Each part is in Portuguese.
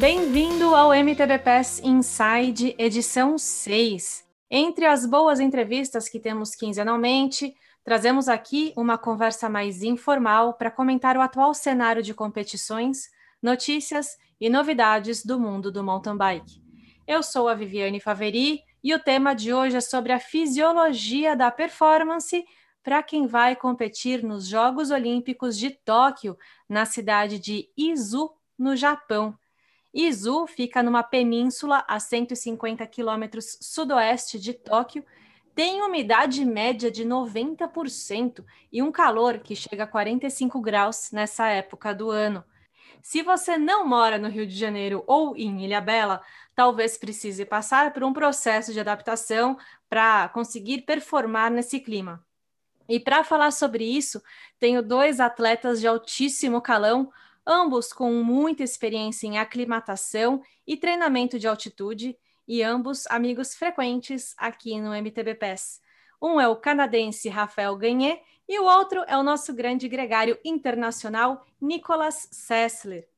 Bem-vindo ao MTB Pass Inside, edição 6. Entre as boas entrevistas que temos quinzenalmente, trazemos aqui uma conversa mais informal para comentar o atual cenário de competições, notícias e novidades do mundo do mountain bike. Eu sou a Viviane Faveri e o tema de hoje é sobre a fisiologia da performance para quem vai competir nos Jogos Olímpicos de Tóquio, na cidade de Izu, no Japão. Izu fica numa península a 150 quilômetros sudoeste de Tóquio, tem umidade média de 90% e um calor que chega a 45 graus nessa época do ano. Se você não mora no Rio de Janeiro ou em Ilhabela, talvez precise passar por um processo de adaptação para conseguir performar nesse clima. E para falar sobre isso, tenho dois atletas de altíssimo calão, ambos com muita experiência em aclimatação e treinamento de altitude, e ambos amigos frequentes aqui no MTB PES. Um é o canadense Rafael Gagné e o outro é o nosso grande gregário internacional, Nicolas Sessler.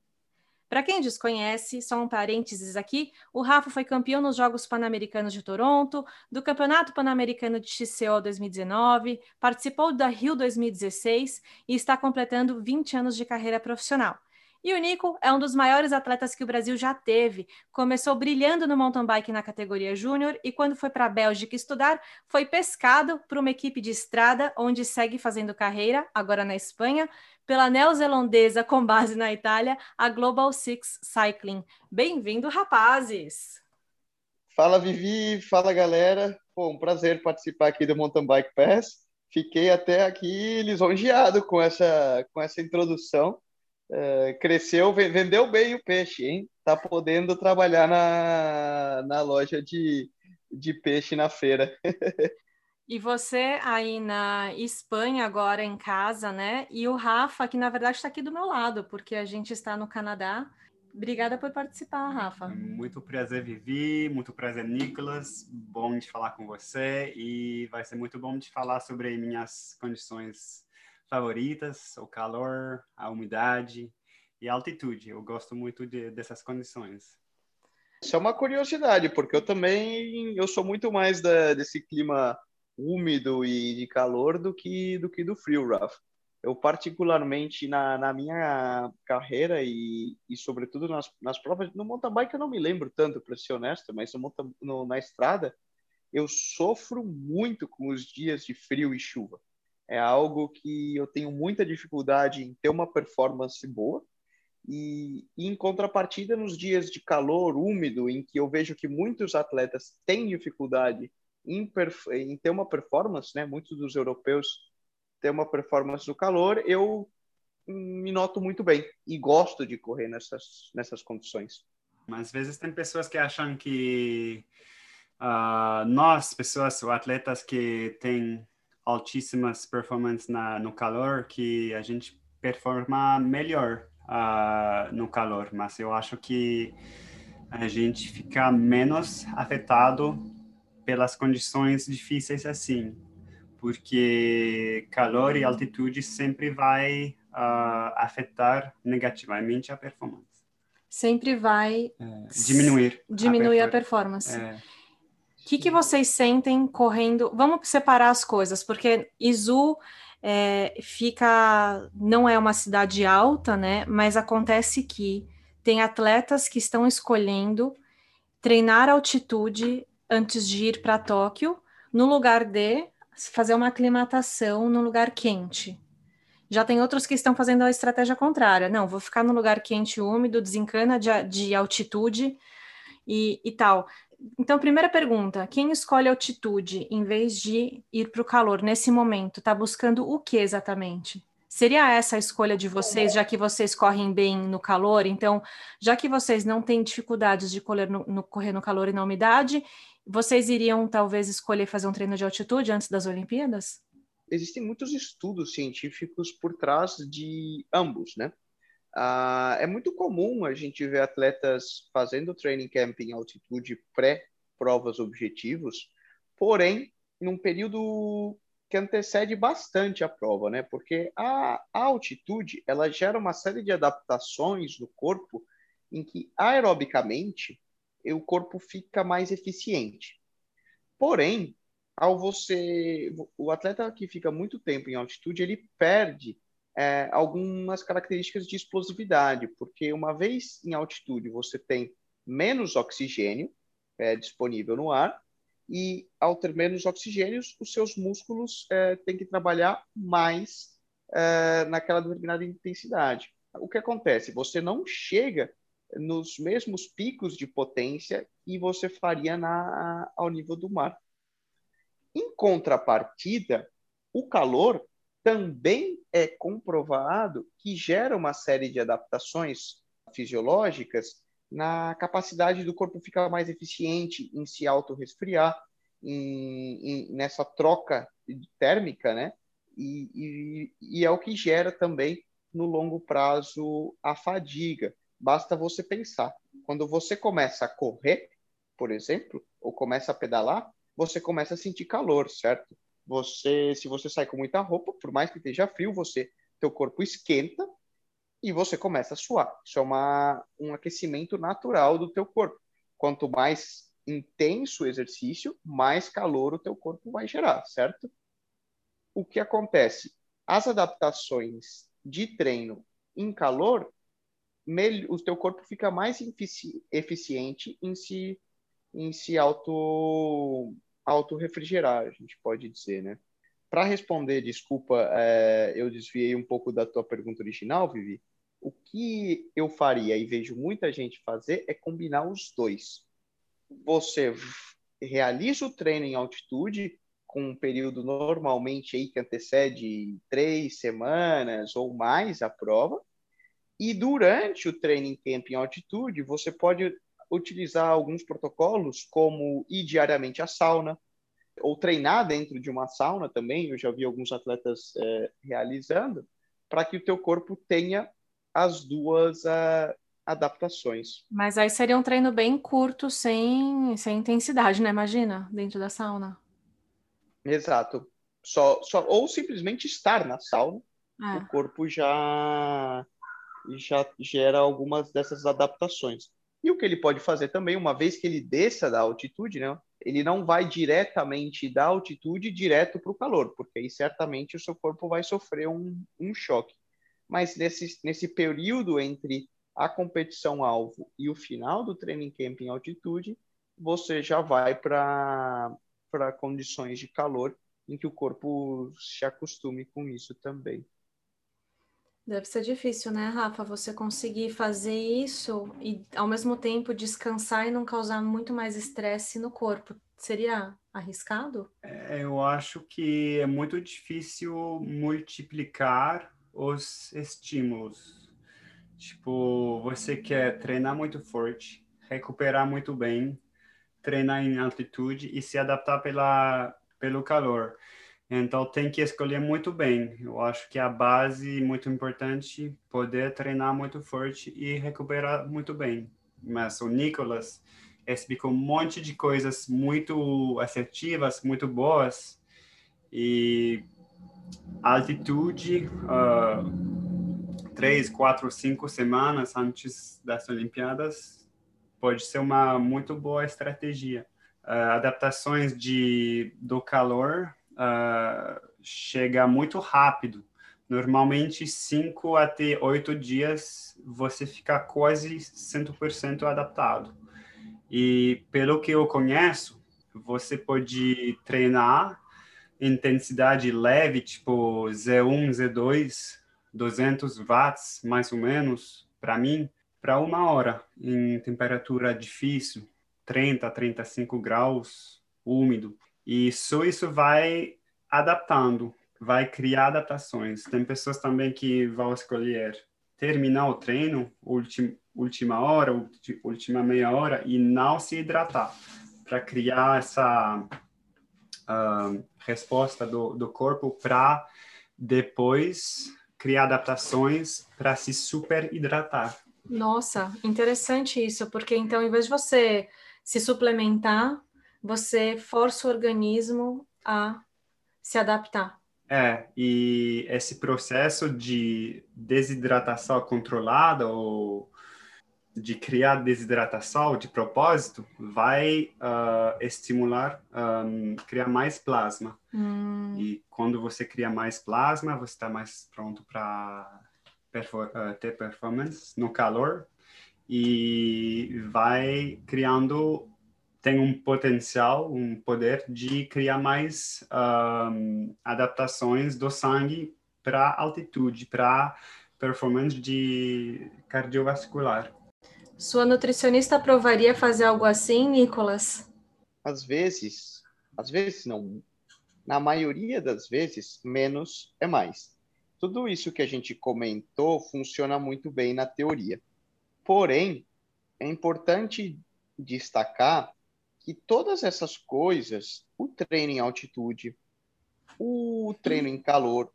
Para quem desconhece, só um parênteses aqui, o Rafa foi campeão nos Jogos Pan-Americanos de Toronto, do Campeonato Pan-Americano de XCO 2019, participou da Rio 2016 e está completando 20 anos de carreira profissional. E o Nico é um dos maiores atletas que o Brasil já teve. Começou brilhando no mountain bike na categoria júnior e quando foi para a Bélgica estudar, foi pescado por uma equipe de estrada, onde segue fazendo carreira, agora na Espanha, pela neozelandesa com base na Itália, a Global Six Cycling. Bem-vindo, rapazes! Fala, Vivi! Fala, galera! Pô, um prazer participar aqui do Mountain Bike Pass. Fiquei até aqui lisonjeado com essa, com essa introdução é, cresceu, vendeu bem o peixe, hein? Tá podendo trabalhar na, na loja de, de peixe na feira. E você aí na Espanha agora em casa, né? E o Rafa, que na verdade está aqui do meu lado, porque a gente está no Canadá. Obrigada por participar, Rafa. Muito prazer, Vivi. Muito prazer, Nicolas. Bom de falar com você e vai ser muito bom de falar sobre minhas condições favoritas, o calor, a umidade e a altitude. Eu gosto muito de, dessas condições. Isso é uma curiosidade, porque eu também eu sou muito mais da, desse clima úmido e de calor do que do que do frio, Raf. Eu particularmente na, na minha carreira e, e sobretudo nas, nas provas no mountain bike eu não me lembro tanto, para ser honesto, mas no, no, na estrada eu sofro muito com os dias de frio e chuva é algo que eu tenho muita dificuldade em ter uma performance boa. E, e, em contrapartida, nos dias de calor úmido, em que eu vejo que muitos atletas têm dificuldade em, em ter uma performance, né? muitos dos europeus têm uma performance no calor, eu me noto muito bem e gosto de correr nessas, nessas condições. Mas às vezes tem pessoas que acham que uh, nós, pessoas, ou atletas que têm altíssimas performances na, no calor que a gente performa melhor uh, no calor, mas eu acho que a gente fica menos afetado pelas condições difíceis assim, porque calor e altitude sempre vai uh, afetar negativamente a performance. Sempre vai é, diminuir. Diminuir a, performance. É. Que, que vocês sentem correndo? Vamos separar as coisas, porque Izu é, fica, não é uma cidade alta, né? Mas acontece que tem atletas que estão escolhendo treinar altitude antes de ir para Tóquio, no lugar de fazer uma aclimatação no lugar quente. Já tem outros que estão fazendo a estratégia contrária. Não, vou ficar no lugar quente e úmido, desencana de, de altitude e, e tal. Então, primeira pergunta: quem escolhe altitude em vez de ir para o calor nesse momento? Está buscando o que exatamente? Seria essa a escolha de vocês, já que vocês correm bem no calor? Então, já que vocês não têm dificuldades de correr no, no, correr no calor e na umidade, vocês iriam talvez escolher fazer um treino de altitude antes das Olimpíadas? Existem muitos estudos científicos por trás de ambos, né? Ah, é muito comum a gente ver atletas fazendo training camp em altitude pré-provas objetivos, porém, num período que antecede bastante a prova, né? Porque a, altitude, ela gera uma série de adaptações no corpo em que aerobicamente o corpo fica mais eficiente. Porém, ao você, o atleta que fica muito tempo em altitude, ele perde é, algumas características de explosividade, porque uma vez em altitude você tem menos oxigênio é, disponível no ar e ao ter menos oxigênio, os seus músculos é, têm que trabalhar mais é, naquela determinada intensidade. O que acontece? Você não chega nos mesmos picos de potência que você faria na, ao nível do mar. Em contrapartida, o calor também é comprovado que gera uma série de adaptações fisiológicas na capacidade do corpo ficar mais eficiente em se auto-resfriar, em, em, nessa troca térmica, né? E, e, e, é o que gera também, no longo prazo, a fadiga. Basta você pensar. Quando você começa a correr, por exemplo, ou começa a pedalar, você começa a sentir calor, certo? Você, se você sai com muita roupa, por mais que esteja frio, você, teu corpo esquenta e você começa a suar. Isso é uma, um aquecimento natural do teu corpo. Quanto mais intenso o exercício, mais calor o teu corpo vai gerar, certo? O que acontece? As adaptações de treino em calor, o teu corpo fica mais eficiente em se, em se auto, auto refrigerar, a gente pode dizer, né? Para responder, desculpa, é, eu desviei um pouco da tua pergunta original, Vivi. O que eu faria e vejo muita gente fazer é combinar os dois. Você realiza o treino em altitude com um período normalmente aí que antecede três semanas ou mais a prova, e durante o training camp em altitude, você pode utilizar alguns protocolos, como ir diariamente à sauna, ou treinar dentro de uma sauna também, eu já vi alguns atletas é, realizando, para que o teu corpo tenha as duas uh, adaptações. Mas aí seria um treino bem curto, sem, sem intensidade, né? Imagina, dentro da sauna. Exato. Só, só, ou simplesmente estar na sauna, é. o corpo já, já gera algumas dessas adaptações. E o que ele pode fazer também, uma vez que ele desça da altitude, né, ele não vai diretamente da altitude direto para o calor, porque aí certamente o seu corpo vai sofrer um, um choque. Mas nesse, nesse período entre a competição-alvo e o final do training camp em altitude, você já vai para condições de calor em que o corpo se acostume com isso também. Deve ser difícil, né, Rafa? Você conseguir fazer isso e ao mesmo tempo descansar e não causar muito mais estresse no corpo. Seria arriscado? É, eu acho que é muito difícil multiplicar os estímulos. Tipo, você quer treinar muito forte, recuperar muito bem, treinar em altitude e se adaptar pela, pelo calor. Então tem que escolher muito bem. Eu acho que a base muito importante poder treinar muito forte e recuperar muito bem. Mas o Nicolas explicou um monte de coisas muito assertivas, muito boas e altitude uh, três, quatro, cinco semanas antes das Olimpíadas pode ser uma muito boa estratégia. Uh, adaptações de do calor uh, chega muito rápido. Normalmente, 5 até 8 dias, você fica quase 100% adaptado. E pelo que eu conheço, você pode treinar intensidade leve, tipo Z1, Z2, 200 watts, mais ou menos, para mim, para uma hora, em temperatura difícil, 30, 35 graus, úmido. E só isso vai adaptando, vai criar adaptações. Tem pessoas também que vão escolher terminar o treino, ultim, última hora, última meia hora, e não se hidratar, para criar essa uh, resposta do, do corpo para depois criar adaptações para se super hidratar. Nossa, interessante isso, porque então, em vez de você se suplementar, você força o organismo a se adaptar. É, e esse processo de desidratação controlada ou de criar desidratação de propósito vai uh, estimular um, criar mais plasma. Hum. E quando você cria mais plasma, você está mais pronto para perfor uh, ter performance no calor e vai criando tem um potencial, um poder de criar mais um, adaptações do sangue para altitude, para performance de cardiovascular. Sua nutricionista aprovaria fazer algo assim, Nicolas? Às vezes, às vezes não. Na maioria das vezes, menos é mais. Tudo isso que a gente comentou funciona muito bem na teoria. Porém, é importante destacar que todas essas coisas, o treino em altitude, o treino em calor,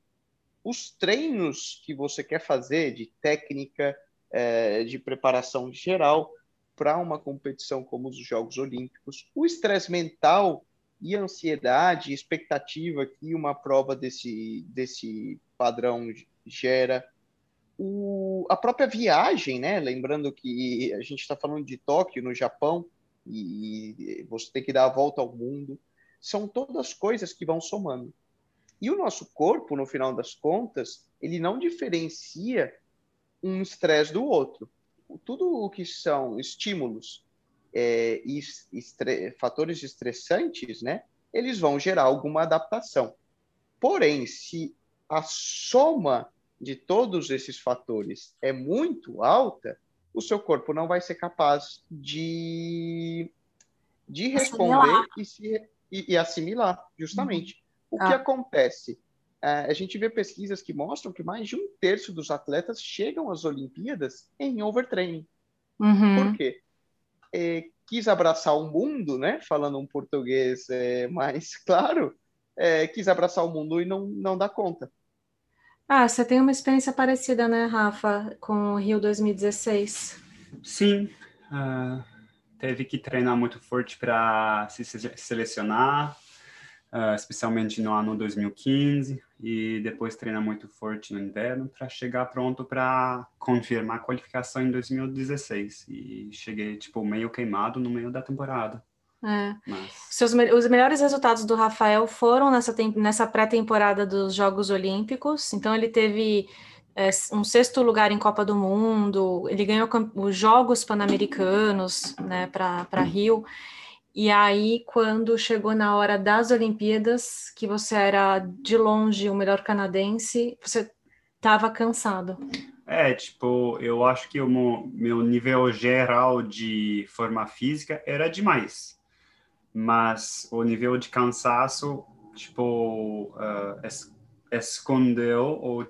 os treinos que você quer fazer de técnica, é, de preparação geral para uma competição como os Jogos Olímpicos, o estresse mental e ansiedade, expectativa que uma prova desse, desse padrão gera, o, a própria viagem, né? Lembrando que a gente está falando de Tóquio, no Japão, e você tem que dar a volta ao mundo. São todas coisas que vão somando. E o nosso corpo, no final das contas, ele não diferencia um estresse do outro. Tudo o que são estímulos é, e estre fatores estressantes, né, eles vão gerar alguma adaptação. Porém, se a soma de todos esses fatores é muito alta, o seu corpo não vai ser capaz de, de responder e, se, e, e, assimilar, justamente. Uhum. O ah. que acontece? É, a gente vê pesquisas que mostram que mais de um terço dos atletas chegam às Olimpíadas em overtraining. Uhum. Por quê? É, quis abraçar o mundo, né? Falando um português é, mais claro, é, quis abraçar o mundo e não, não dá conta. Ah, você tem uma experiência parecida, né, Rafa, com o Rio 2016? Sim, uh, teve que treinar muito forte para se selecionar, uh, especialmente no ano 2015, e depois treinar muito forte no inverno para chegar pronto para confirmar a qualificação em 2016. E cheguei, tipo, meio queimado no meio da temporada. É. Mas... Seus, os melhores resultados do Rafael foram nessa, nessa pré-temporada dos Jogos Olímpicos. Então, ele teve é, um sexto lugar em Copa do Mundo, ele ganhou os Jogos Pan-Americanos né, para Rio. E aí, quando chegou na hora das Olimpíadas, que você era de longe o melhor canadense, você estava cansado. É, tipo, eu acho que o meu nível geral de forma física era demais mas o nível de cansaço, tipo, uh, es escondeu o...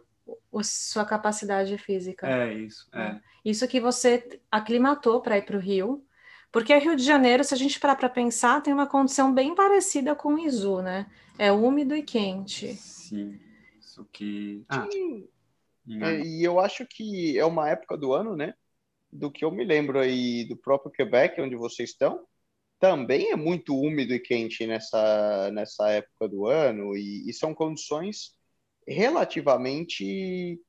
o... sua capacidade física. É isso, é. é. Isso que você aclimatou para ir para o Rio, porque o Rio de Janeiro, se a gente parar para pensar, tem uma condição bem parecida com o Izu, né? É úmido e quente. Sim, isso que... Ah, é, e eu acho que é uma época do ano, né? Do que eu me lembro aí do próprio Quebec, onde vocês estão, também é muito úmido e quente nessa, nessa época do ano, e, e são condições relativamente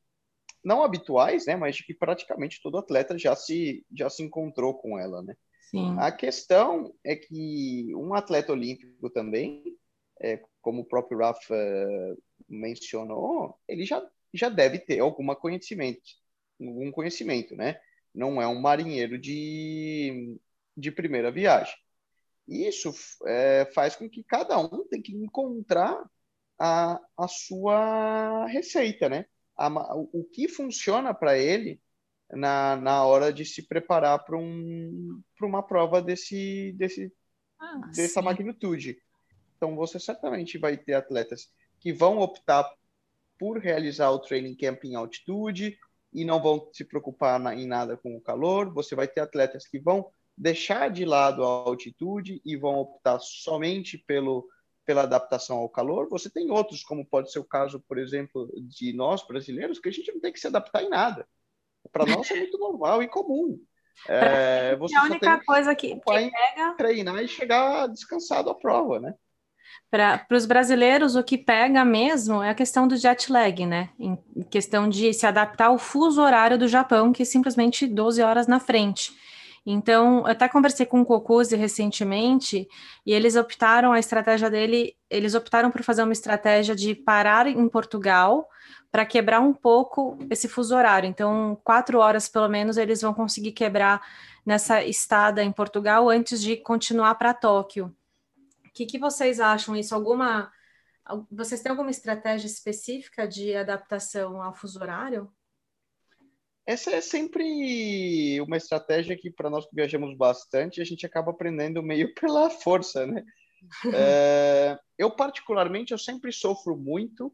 não habituais, né, mas de que praticamente todo atleta já se, já se encontrou com ela, né? Sim. A questão é que um atleta olímpico também, é, como o próprio Rafa mencionou, ele já, já deve ter algum conhecimento, algum conhecimento, né? Não é um marinheiro de, de primeira viagem. Isso é, faz com que cada um tem que encontrar a, a sua receita, né? A, o, que funciona para ele na, na hora de se preparar para um, uma prova desse, desse, ah, dessa sim. magnitude. Então, você certamente vai ter atletas que vão optar por realizar o training camp em altitude e não vão se preocupar na, em nada com o calor. Você vai ter atletas que vão deixar de lado a altitude e vão optar somente pelo, pela adaptação ao calor. Você tem outros, como pode ser o caso, por exemplo, de nós brasileiros, que a gente não tem que se adaptar em nada. Para nós é muito normal e comum. É, você a única coisa que, que pega... treinar e chegar descansado à prova, né? Para os brasileiros, o que pega mesmo é a questão do jet lag, né? Em questão de se adaptar ao fuso horário do Japão, que é simplesmente 12 horas na frente. Então, eu até conversei com o Cocuzzi recentemente e eles optaram, a estratégia dele, eles optaram por fazer uma estratégia de parar em Portugal para quebrar um pouco esse fuso horário. Então, quatro horas pelo menos eles vão conseguir quebrar nessa estada em Portugal antes de continuar para Tóquio que, que vocês acham isso? Alguma. Vocês têm alguma estratégia específica de adaptação ao fuso horário? Essa é sempre uma estratégia que, para nós que viajamos bastante, a gente acaba aprendendo meio pela força, né? é, eu, particularmente, eu sempre sofro muito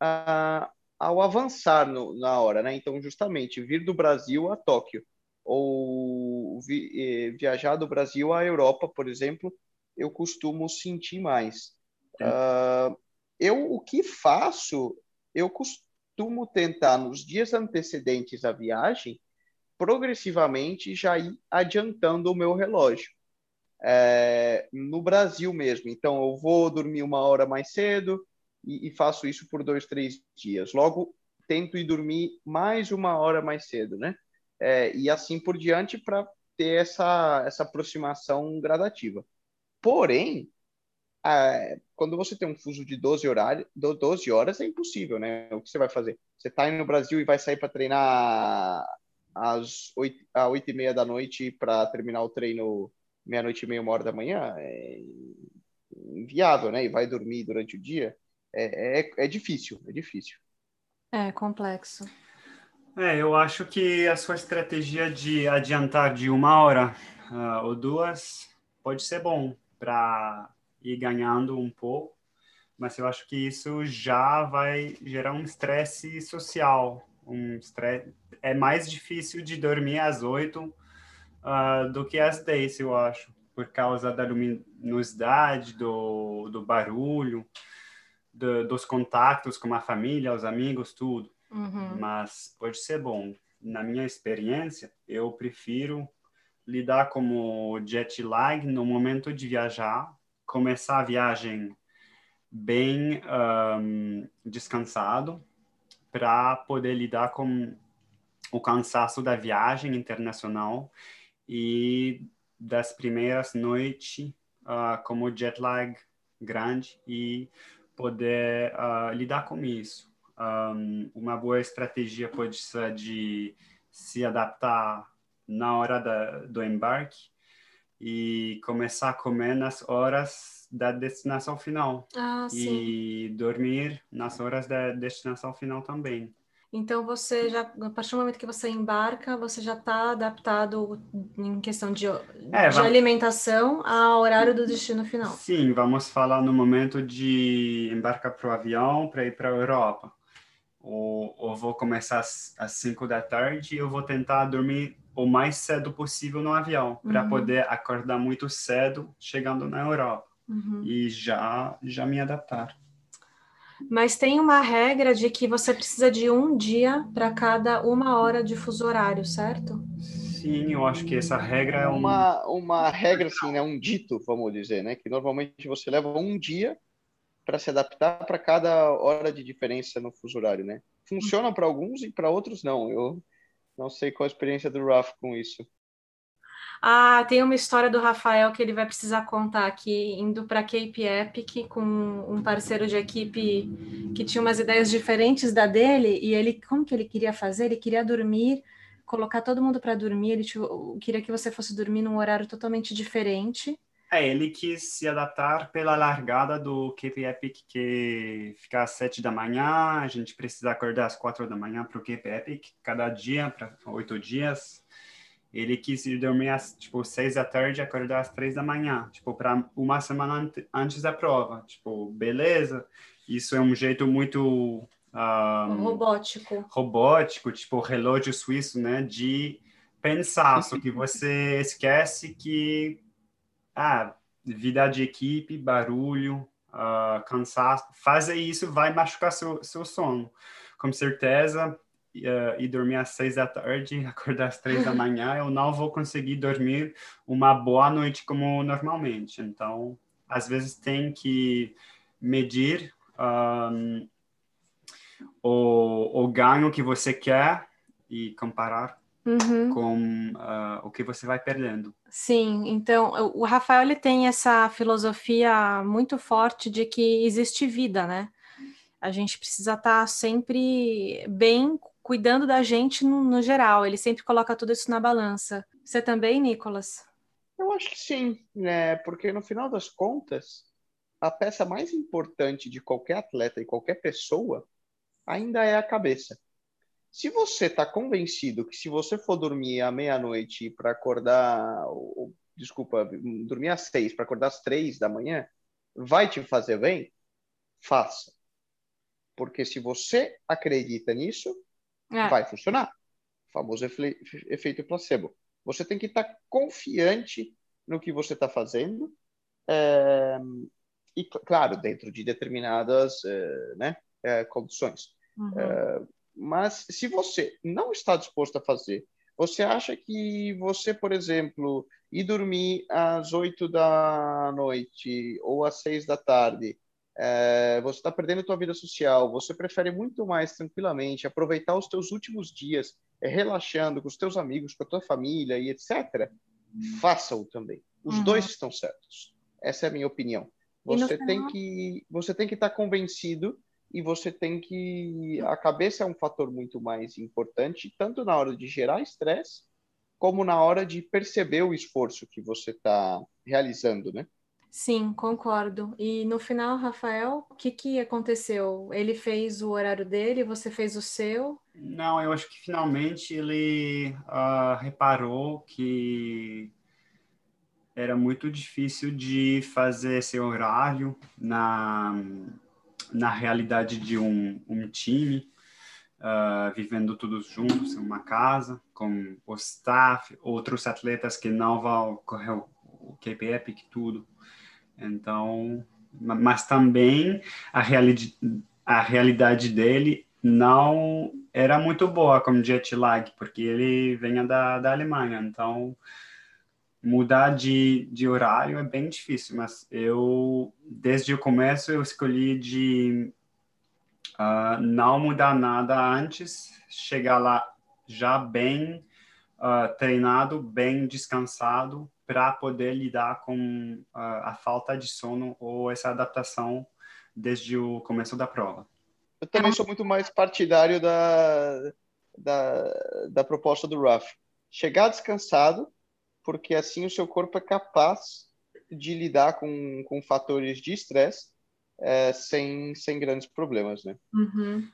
uh, ao avançar no, na hora, né? Então, justamente, vir do Brasil a Tóquio, ou vi, eh, viajar do Brasil à Europa, por exemplo, eu costumo sentir mais. Uh, eu o que faço, eu costumo tentar nos dias antecedentes à viagem, progressivamente já ir adiantando o meu relógio. É, no Brasil mesmo. Então, eu vou dormir uma hora mais cedo e, e, faço isso por dois, três dias. Logo, tento ir dormir mais uma hora mais cedo, né? É, e assim por diante para ter essa, essa aproximação gradativa. Porém, quando você tem um fuso de 12, horário, 12 horas, é impossível, né? O que você vai fazer? Você está no Brasil e vai sair para treinar às 8, às 8 e meia da noite para terminar o treino meia-noite e meia, uma hora da manhã? É inviável, né? E vai dormir durante o dia? É, é, é difícil, é difícil. É complexo. É, eu acho que a sua estratégia de adiantar de uma hora uh, ou duas pode ser bom para ir ganhando um pouco, mas eu acho que isso já vai gerar um estresse social, um estresse. É mais difícil de dormir às oito uh, do que às dez, eu acho, por causa da luminosidade, do, do barulho, do, dos contatos com a família, os amigos, tudo. Uhum. Mas pode ser bom. Na minha experiência, eu prefiro lidar com jet lag no momento de viajar, começar a viagem bem um, descansado para poder lidar com o cansaço da viagem internacional e das primeiras noites uh, como jet lag grande e poder uh, lidar com isso. Um, uma boa estratégia pode ser de se adaptar na hora da, do embarque e começar a comer nas horas da destinação final. Ah, e dormir nas horas da destinação final também. Então você já, a partir do momento que você embarca, você já está adaptado em questão de, é, de alimentação ao horário do destino final. Sim, vamos falar no momento de embarcar para o avião para ir para a Europa. Ou, ou vou começar às 5 da tarde e eu vou tentar dormir o mais cedo possível no avião, para uhum. poder acordar muito cedo chegando na Europa uhum. e já, já me adaptar. Mas tem uma regra de que você precisa de um dia para cada uma hora de fuso horário, certo? Sim, eu acho que essa regra é um... uma uma regra assim, né, um dito, vamos dizer, né, que normalmente você leva um dia para se adaptar para cada hora de diferença no fuso horário, né? Funciona para alguns e para outros não. Eu não sei qual a experiência do Raf com isso. Ah, tem uma história do Rafael que ele vai precisar contar aqui, indo para Cape Epic com um parceiro de equipe que tinha umas ideias diferentes da dele, e ele, como que ele queria fazer? Ele queria dormir, colocar todo mundo para dormir, ele queria que você fosse dormir num horário totalmente diferente. É, ele quis se adaptar pela largada do Cape Epic, que fica às sete da manhã, a gente precisa acordar às quatro da manhã para o Cape Epic, cada dia, para oito dias. Ele quis ir dormir às, tipo, seis da tarde e acordar às três da manhã, tipo, para uma semana antes da prova. Tipo, beleza, isso é um jeito muito... Um, robótico. Robótico, tipo, relógio suíço, né, de pensar, só que você esquece que ah, vida de equipe, barulho, uh, cansaço, fazer isso vai machucar seu, seu sono. Com certeza, uh, ir dormir às seis da tarde, acordar às três da manhã, eu não vou conseguir dormir uma boa noite como normalmente. Então, às vezes tem que medir um, o, o ganho que você quer e comparar uhum. com uh, o que você vai perdendo. Sim, então o Rafael ele tem essa filosofia muito forte de que existe vida, né? A gente precisa estar tá sempre bem cuidando da gente no, no geral. Ele sempre coloca tudo isso na balança. Você também, Nicolas? Eu acho que sim, né? Porque no final das contas, a peça mais importante de qualquer atleta e qualquer pessoa ainda é a cabeça. Se você está convencido que se você for dormir à meia-noite para acordar, ou, desculpa, dormir às seis para acordar às três da manhã, vai te fazer bem, faça. Porque se você acredita nisso, é. vai funcionar. O famoso efeito placebo. Você tem que estar tá confiante no que você está fazendo. É, e, claro, dentro de determinadas é, né, é, condições. Uhum. Mas se você não está disposto a fazer, você acha que você, por exemplo, ir dormir às oito da noite ou às seis da tarde, é, você está perdendo a tua vida social, você prefere muito mais tranquilamente aproveitar os teus últimos dias é, relaxando com os teus amigos, com a tua família e etc., faça-o também. Os uhum. dois estão certos. Essa é a minha opinião. Você tem final... que você tem que estar tá convencido e você tem que a cabeça é um fator muito mais importante tanto na hora de gerar estresse como na hora de perceber o esforço que você está realizando, né? Sim, concordo. E no final, Rafael, o que, que aconteceu? Ele fez o horário dele, você fez o seu? Não, eu acho que finalmente ele uh, reparou que era muito difícil de fazer esse horário na, na realidade de um, um time, uh, vivendo todos juntos em uma casa, com o staff, outros atletas que não vão correr o, o KP Epic, tudo. Então, mas também a, realidade, a realidade dele não era muito boa como jet lag, porque ele vinha da, da Alemanha, então mudar de, de horário é bem difícil, mas eu, desde o começo, eu escolhi de uh, não mudar nada antes, chegar lá já bem uh, treinado, bem descansado, para poder lidar com a, a, falta de sono ou essa adaptação desde o começo da prova. Eu também sou muito mais partidário da, da, da proposta do Ruff. Chegar descansado, porque assim o seu corpo é capaz de lidar com, com fatores de estresse é, sem, sem grandes problemas, né? Uhum.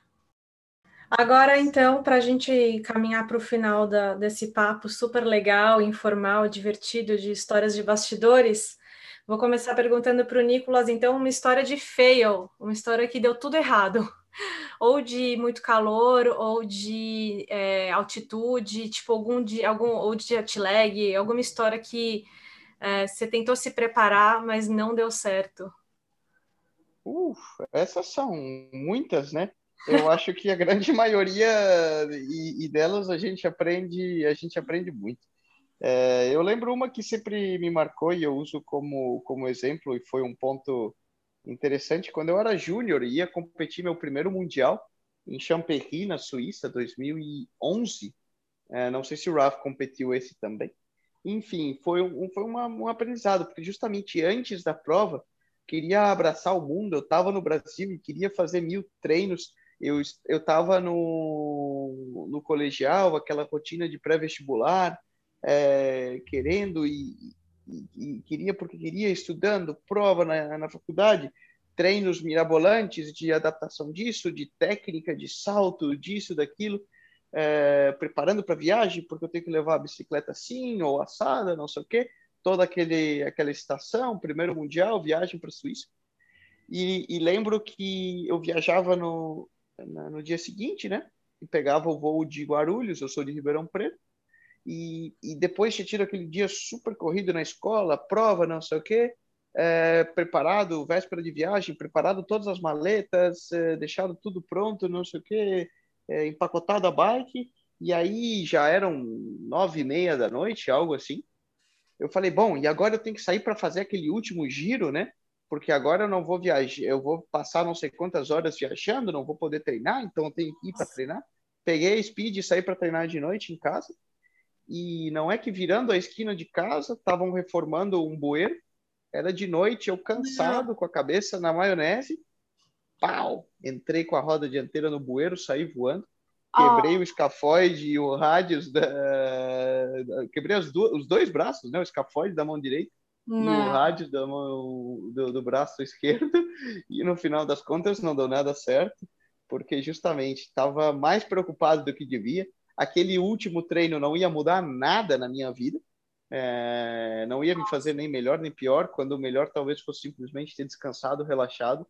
Agora, então, para a gente caminhar para o final da, desse papo super legal, informal, divertido, de histórias de bastidores, vou começar perguntando para o Nicolas, então, uma história de fail, uma história que deu tudo errado, ou de muito calor, ou de é, altitude, tipo, algum de algum, ou de jet lag, alguma história que é, você tentou se preparar, mas não deu certo. Uf, essas são muitas, né? eu acho que a grande maioria e, e, delas a gente aprende a gente aprende muito é, eu lembro uma que sempre me marcou e eu uso como como exemplo e foi um ponto interessante quando eu era júnior ia competir meu primeiro mundial em Champéry na Suíça 2011 é, não sei se o Raf competiu esse também. Enfim foi um foi uma, um aprendizado porque justamente antes da prova queria abraçar o mundo eu estava no Brasil e queria fazer mil treinos. Eu eu estava no, no colegial, aquela rotina de pré-vestibular, é, querendo e, e, queria porque queria, estudando, prova na, na faculdade, treinos mirabolantes de adaptação disso, de técnica, de salto, disso, daquilo, é, preparando para viagem, porque eu tenho que levar a bicicleta assim, ou assada, não sei o quê, toda aquele, aquela estação, primeiro mundial, viagem para a Suíça. E, e, lembro que eu viajava no, no dia seguinte, né? E pegava o voo de Guarulhos, eu sou de Ribeirão Preto, e, e depois tinha tido aquele dia super corrido na escola, prova, não sei o quê, é, preparado, véspera de viagem, preparado todas as maletas, é, deixado tudo pronto, não sei o quê, é, empacotado a bike, e aí já eram nove e meia da noite, algo assim. Eu falei, bom, e agora eu tenho que sair para fazer aquele último giro, né? porque agora eu não vou viajar, eu vou passar não sei quantas horas viajando, não vou poder treinar, então eu tenho que ir para treinar. Peguei a speed e saí para treinar de noite em casa. E não é que virando a esquina de casa, estavam reformando um bueiro. Era de noite, eu cansado, com a cabeça na maionese. Pau! Entrei com a roda dianteira no bueiro, saí voando. Quebrei oh. o escafoide e o rádio da... Quebrei do... os dois braços, né? O escafoide da mão direita não. e o rádio da mão... do, do braço esquerdo. E no final das contas não deu nada certo, porque justamente estava mais preocupado do que devia. Aquele último treino não ia mudar nada na minha vida. É... não ia me fazer nem melhor nem pior, quando o melhor talvez fosse simplesmente ter descansado, relaxado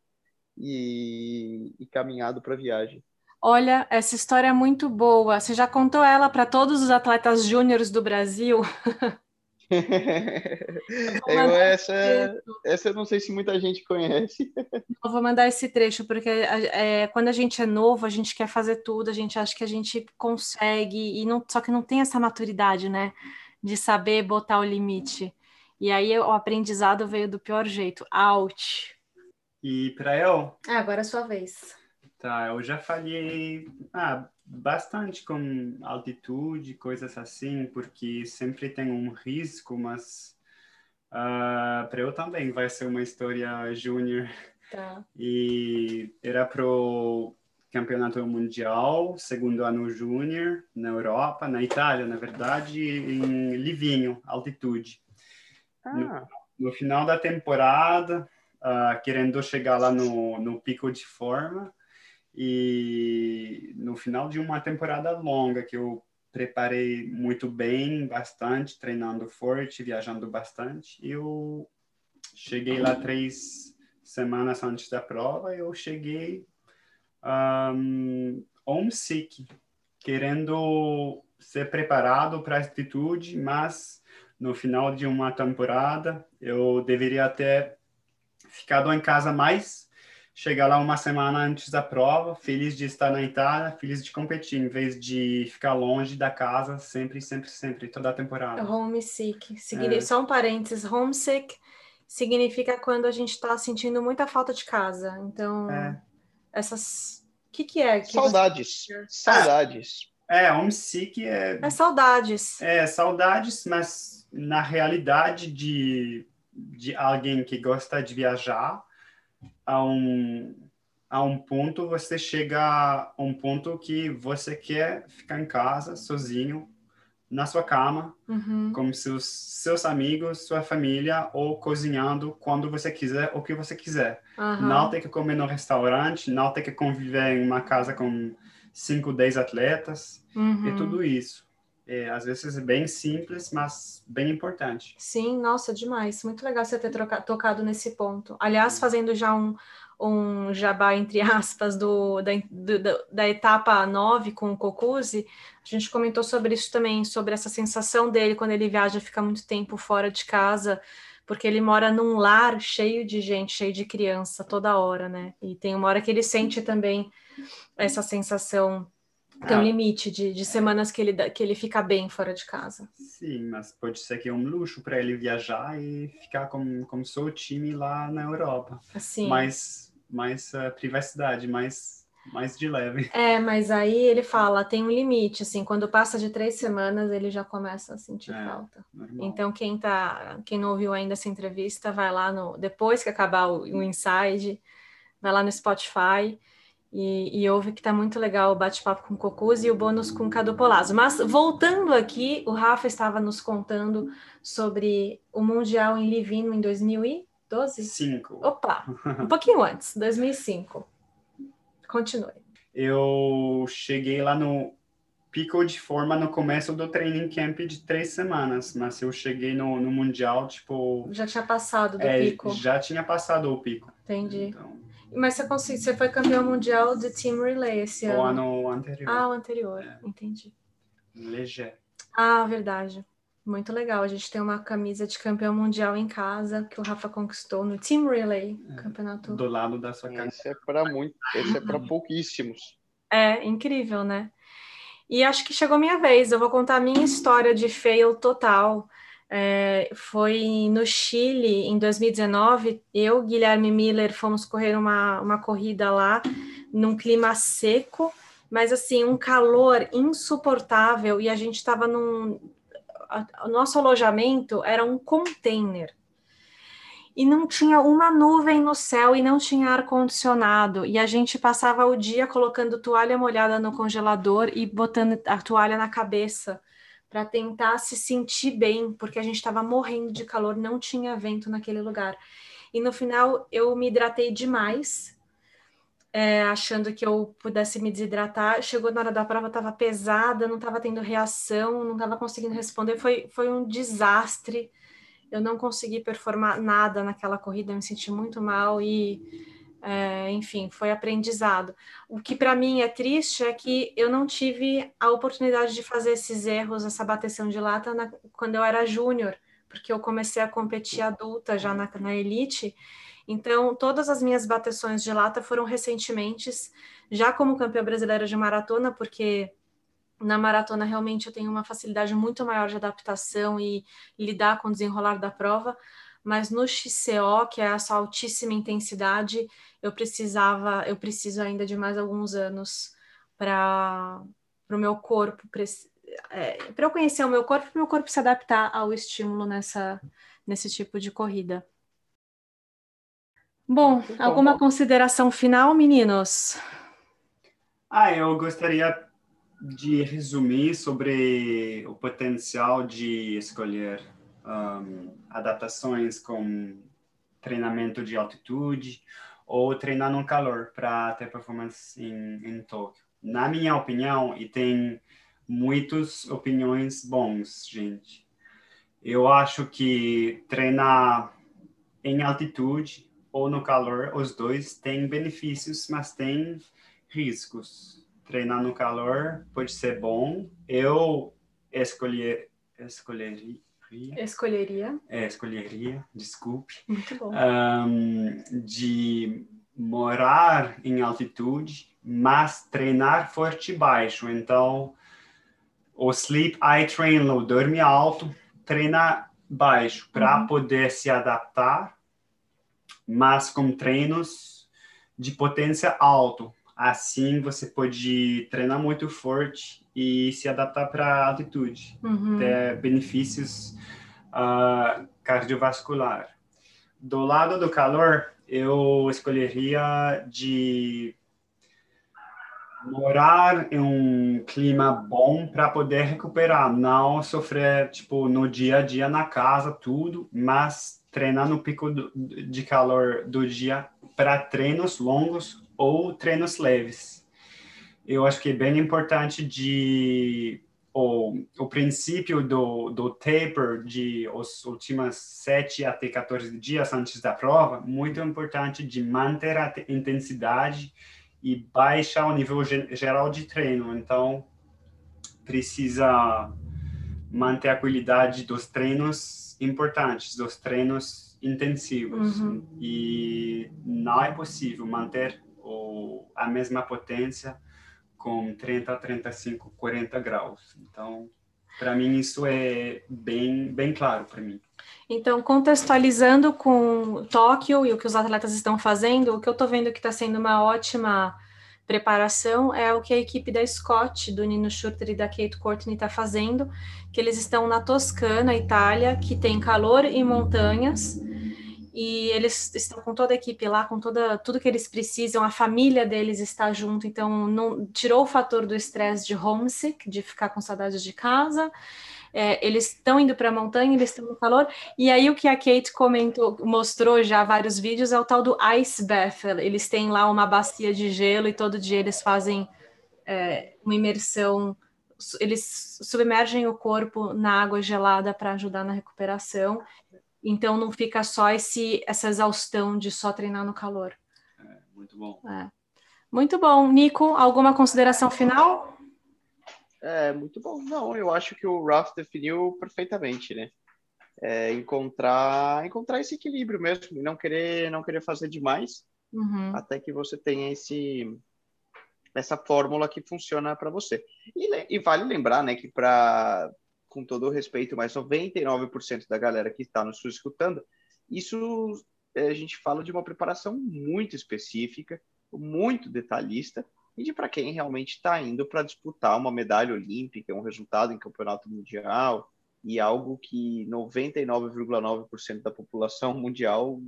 e, e caminhado para a viagem. Olha, essa história é muito boa. Você já contou ela para todos os atletas júniores do Brasil? eu, essa, essa eu não sei se muita gente conhece. Eu vou mandar esse trecho, porque é, quando a gente é novo, a gente quer fazer tudo, a gente acha que a gente consegue, e não, só que não tem essa maturidade, né? De saber botar o limite. E aí o aprendizado veio do pior jeito. Out. E para eu? Ah, agora é a sua vez. Tá, eu já falhei ah, bastante com altitude, coisas assim, porque sempre tem um risco, mas uh, ah, para eu também vai ser uma história júnior. Tá. E era pro campeonato mundial, segundo ano júnior, na Europa, na Itália, na verdade, em Livinho, altitude. Ah. No, no final da temporada, uh, querendo chegar lá no, no pico de forma, e no final de uma temporada longa que eu preparei muito bem, bastante, treinando forte, viajando bastante, eu cheguei lá três semanas antes da prova, eu cheguei um, homesick, querendo ser preparado para a altitude, mas no final de uma temporada eu deveria ter ficado em casa mais chegar lá uma semana antes da prova, feliz de estar na Itália, feliz de competir, em vez de ficar longe da casa sempre, sempre, sempre, toda a temporada. Homesick. Significa, é. Só um parênteses, homesick significa quando a gente está sentindo muita falta de casa. Então, é. essas... O que, que é? Que saudades. Você... Saudades. É, homesick é... É saudades. É, saudades, mas na realidade de, de alguém que gosta de viajar, a um a um ponto você chega a um ponto que você quer ficar em casa sozinho na sua cama uhum. com seus seus amigos sua família ou cozinhando quando você quiser o que você quiser uhum. não ter que comer no restaurante não ter que conviver em uma casa com cinco dez atletas uhum. e tudo isso é, às vezes bem simples, mas bem importante. Sim, nossa, demais. Muito legal você ter tocado nesse ponto. Aliás, fazendo já um, um jabá, entre aspas, do, da, do, da etapa 9 com o Cocuzzi, a gente comentou sobre isso também, sobre essa sensação dele quando ele viaja, fica muito tempo fora de casa, porque ele mora num lar cheio de gente, cheio de criança toda hora, né? E tem uma hora que ele sente também essa sensação tem um ah. limite de, de semanas que ele, que ele fica bem fora de casa. Sim, mas pode ser que é um luxo para ele viajar e ficar com, com seu time lá na Europa. Assim. Mais, mais uh, privacidade, mais, mais de leve. É, mas aí ele fala, tem um limite, assim, quando passa de três semanas ele já começa a sentir é, falta. Normal. Então quem tá, quem não ouviu ainda essa entrevista, vai lá no, depois que acabar o, o Inside, vai lá no Spotify e, e ouve que está muito legal o bate-papo com Cocuz e o bônus com Cadu Polazzo. Mas voltando aqui, o Rafa estava nos contando sobre o Mundial em Livino em 2012? Cinco. Opa, um pouquinho antes, 2005. Continue. Eu cheguei lá no pico de forma no começo do training camp de três semanas, mas eu cheguei no, no Mundial, tipo... Já tinha passado do é, pico. Já tinha passado o pico. Entendi. Então, mas você, consegui, você foi campeão mundial de Team Relay esse ano? O ano anterior. Ah, o anterior, é. entendi. Leger. Ah, verdade. Muito legal. A gente tem uma camisa de campeão mundial em casa que o Rafa conquistou no Team Relay, é, campeonato. Do lado da sua casa. Esse é para muito, esse é para pouquíssimos. É, incrível, né? E acho que chegou minha vez. Eu vou contar a minha história de fail total. É, foi no Chile, em 2019, eu, Guilherme Miller, fomos correr uma, uma corrida lá, num clima seco, mas assim, um calor insuportável, e a gente estava num. o nosso alojamento era um container e não tinha uma nuvem no céu e não tinha ar-condicionado. E a gente passava o dia colocando toalha molhada no congelador e botando a toalha na cabeça para tentar se sentir bem, porque a gente estava morrendo de calor, não tinha vento naquele lugar. E no final eu me hidratei demais, é, achando que eu pudesse me desidratar. Chegou na hora da prova, estava pesada, não estava tendo reação, não estava conseguindo responder. Foi, foi um desastre eu não consegui performar nada naquela corrida, me senti muito mal e, é, enfim, foi aprendizado. O que para mim é triste é que eu não tive a oportunidade de fazer esses erros, essa bateção de lata na, quando eu era júnior, porque eu comecei a competir adulta já na, na elite. Então, todas as minhas bateções de lata foram recentemente, já como campeã brasileira de maratona, porque na maratona realmente eu tenho uma facilidade muito maior de adaptação e lidar com o desenrolar da prova, mas no XCO, que é essa altíssima intensidade, eu precisava, eu preciso ainda de mais alguns anos para o meu corpo, para é, eu conhecer o meu corpo, para o meu corpo se adaptar ao estímulo nessa, nesse tipo de corrida. Bom, alguma consideração final, meninos? Ah, eu gostaria de resumir sobre o potencial de escolher um, adaptações com treinamento de altitude ou treinar no calor para ter performance em, em Tóquio. Na minha opinião, e tem muitas opiniões bons, gente. Eu acho que treinar em altitude ou no calor, os dois têm benefícios, mas têm riscos treinar no calor pode ser bom. Eu escolher, escolheria. Escolheria. É, escolheria, desculpe. Muito bom. Um, de morar em altitude, mas treinar forte e baixo. Então, o sleep I train low, dorme alto, treina baixo, para uhum. poder se adaptar, mas com treinos de potência alto, Assim você pode treinar muito forte e se adaptar para a altitude, uhum. ter benefícios uh, cardiovascular. Do lado do calor, eu escolheria de morar em um clima bom para poder recuperar, não sofrer tipo no dia a dia na casa tudo, mas treinar no pico do, de calor do dia para treinos longos ou treinos leves. Eu acho que é bem importante de o, o princípio do, do taper de os últimos 7 até 14 dias antes da prova, muito importante de manter a intensidade e baixar o nível geral de treino. Então, precisa manter a qualidade dos treinos importantes, dos treinos intensivos. Uhum. E não é possível manter ou a mesma potência com 30, 35, 40 graus. Então, para mim isso é bem bem claro para mim. Então, contextualizando com Tóquio e o que os atletas estão fazendo, o que eu estou vendo que está sendo uma ótima preparação é o que a equipe da Scott, do Nino Schurter e da Kate Courtney está fazendo, que eles estão na Toscana, Itália, que tem calor e montanhas, e eles estão com toda a equipe lá, com toda tudo que eles precisam, a família deles está junto, então não tirou o fator do estresse de homesick, de ficar com saudades de casa. É, eles estão indo para a montanha, eles estão no calor. E aí o que a Kate comentou, mostrou já vários vídeos é o tal do ice bath. Eles têm lá uma bacia de gelo e todo dia eles fazem é, uma imersão. Eles submergem o corpo na água gelada para ajudar na recuperação. Então não fica só esse, essa exaustão de só treinar no calor. É, muito bom. É. Muito bom. Nico, alguma consideração final? É, muito bom. Não, eu acho que o Ralph definiu perfeitamente, né? É encontrar, encontrar esse equilíbrio mesmo, e não querer, não querer fazer demais, uhum. até que você tenha esse, essa fórmula que funciona para você. E, e, vale lembrar, né, que para com todo o respeito, mas 99% da galera que está nos escutando, isso é, a gente fala de uma preparação muito específica, muito detalhista, e de para quem realmente está indo para disputar uma medalha olímpica, um resultado em campeonato mundial, e algo que 99,9% da população mundial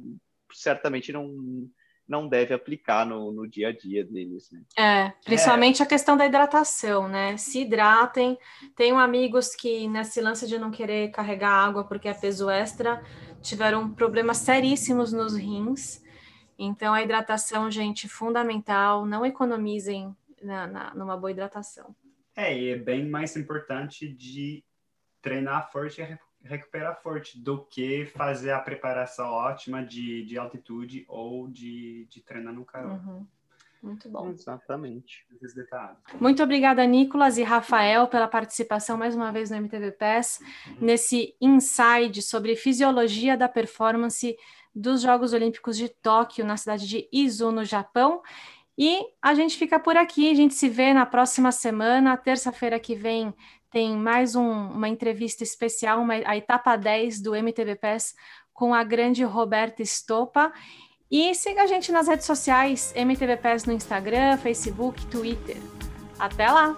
certamente não, não deve aplicar no, no dia a dia deles. Né? É, principalmente é. a questão da hidratação, né? Se hidratem. Tenho amigos que, nesse lance de não querer carregar água porque é peso extra, tiveram problemas seríssimos nos rins. Então, a hidratação, gente, fundamental. Não economizem na, na, numa boa hidratação. É, e é bem mais importante de treinar forte e recuperar forte do que fazer a preparação ótima de, de altitude ou de, de treinar no calor. Uhum. Muito bom. Exatamente. Muito obrigada, Nicolas e Rafael, pela participação mais uma vez no MTV PES, uhum. nesse inside sobre fisiologia da performance dos Jogos Olímpicos de Tóquio, na cidade de Izu, no Japão. E a gente fica por aqui, a gente se vê na próxima semana, terça-feira que vem tem mais um, uma entrevista especial, uma, a etapa 10 do MTV PES com a grande Roberta Estopa. E siga a gente nas redes sociais, MTV PES no Instagram, Facebook, Twitter. Até lá!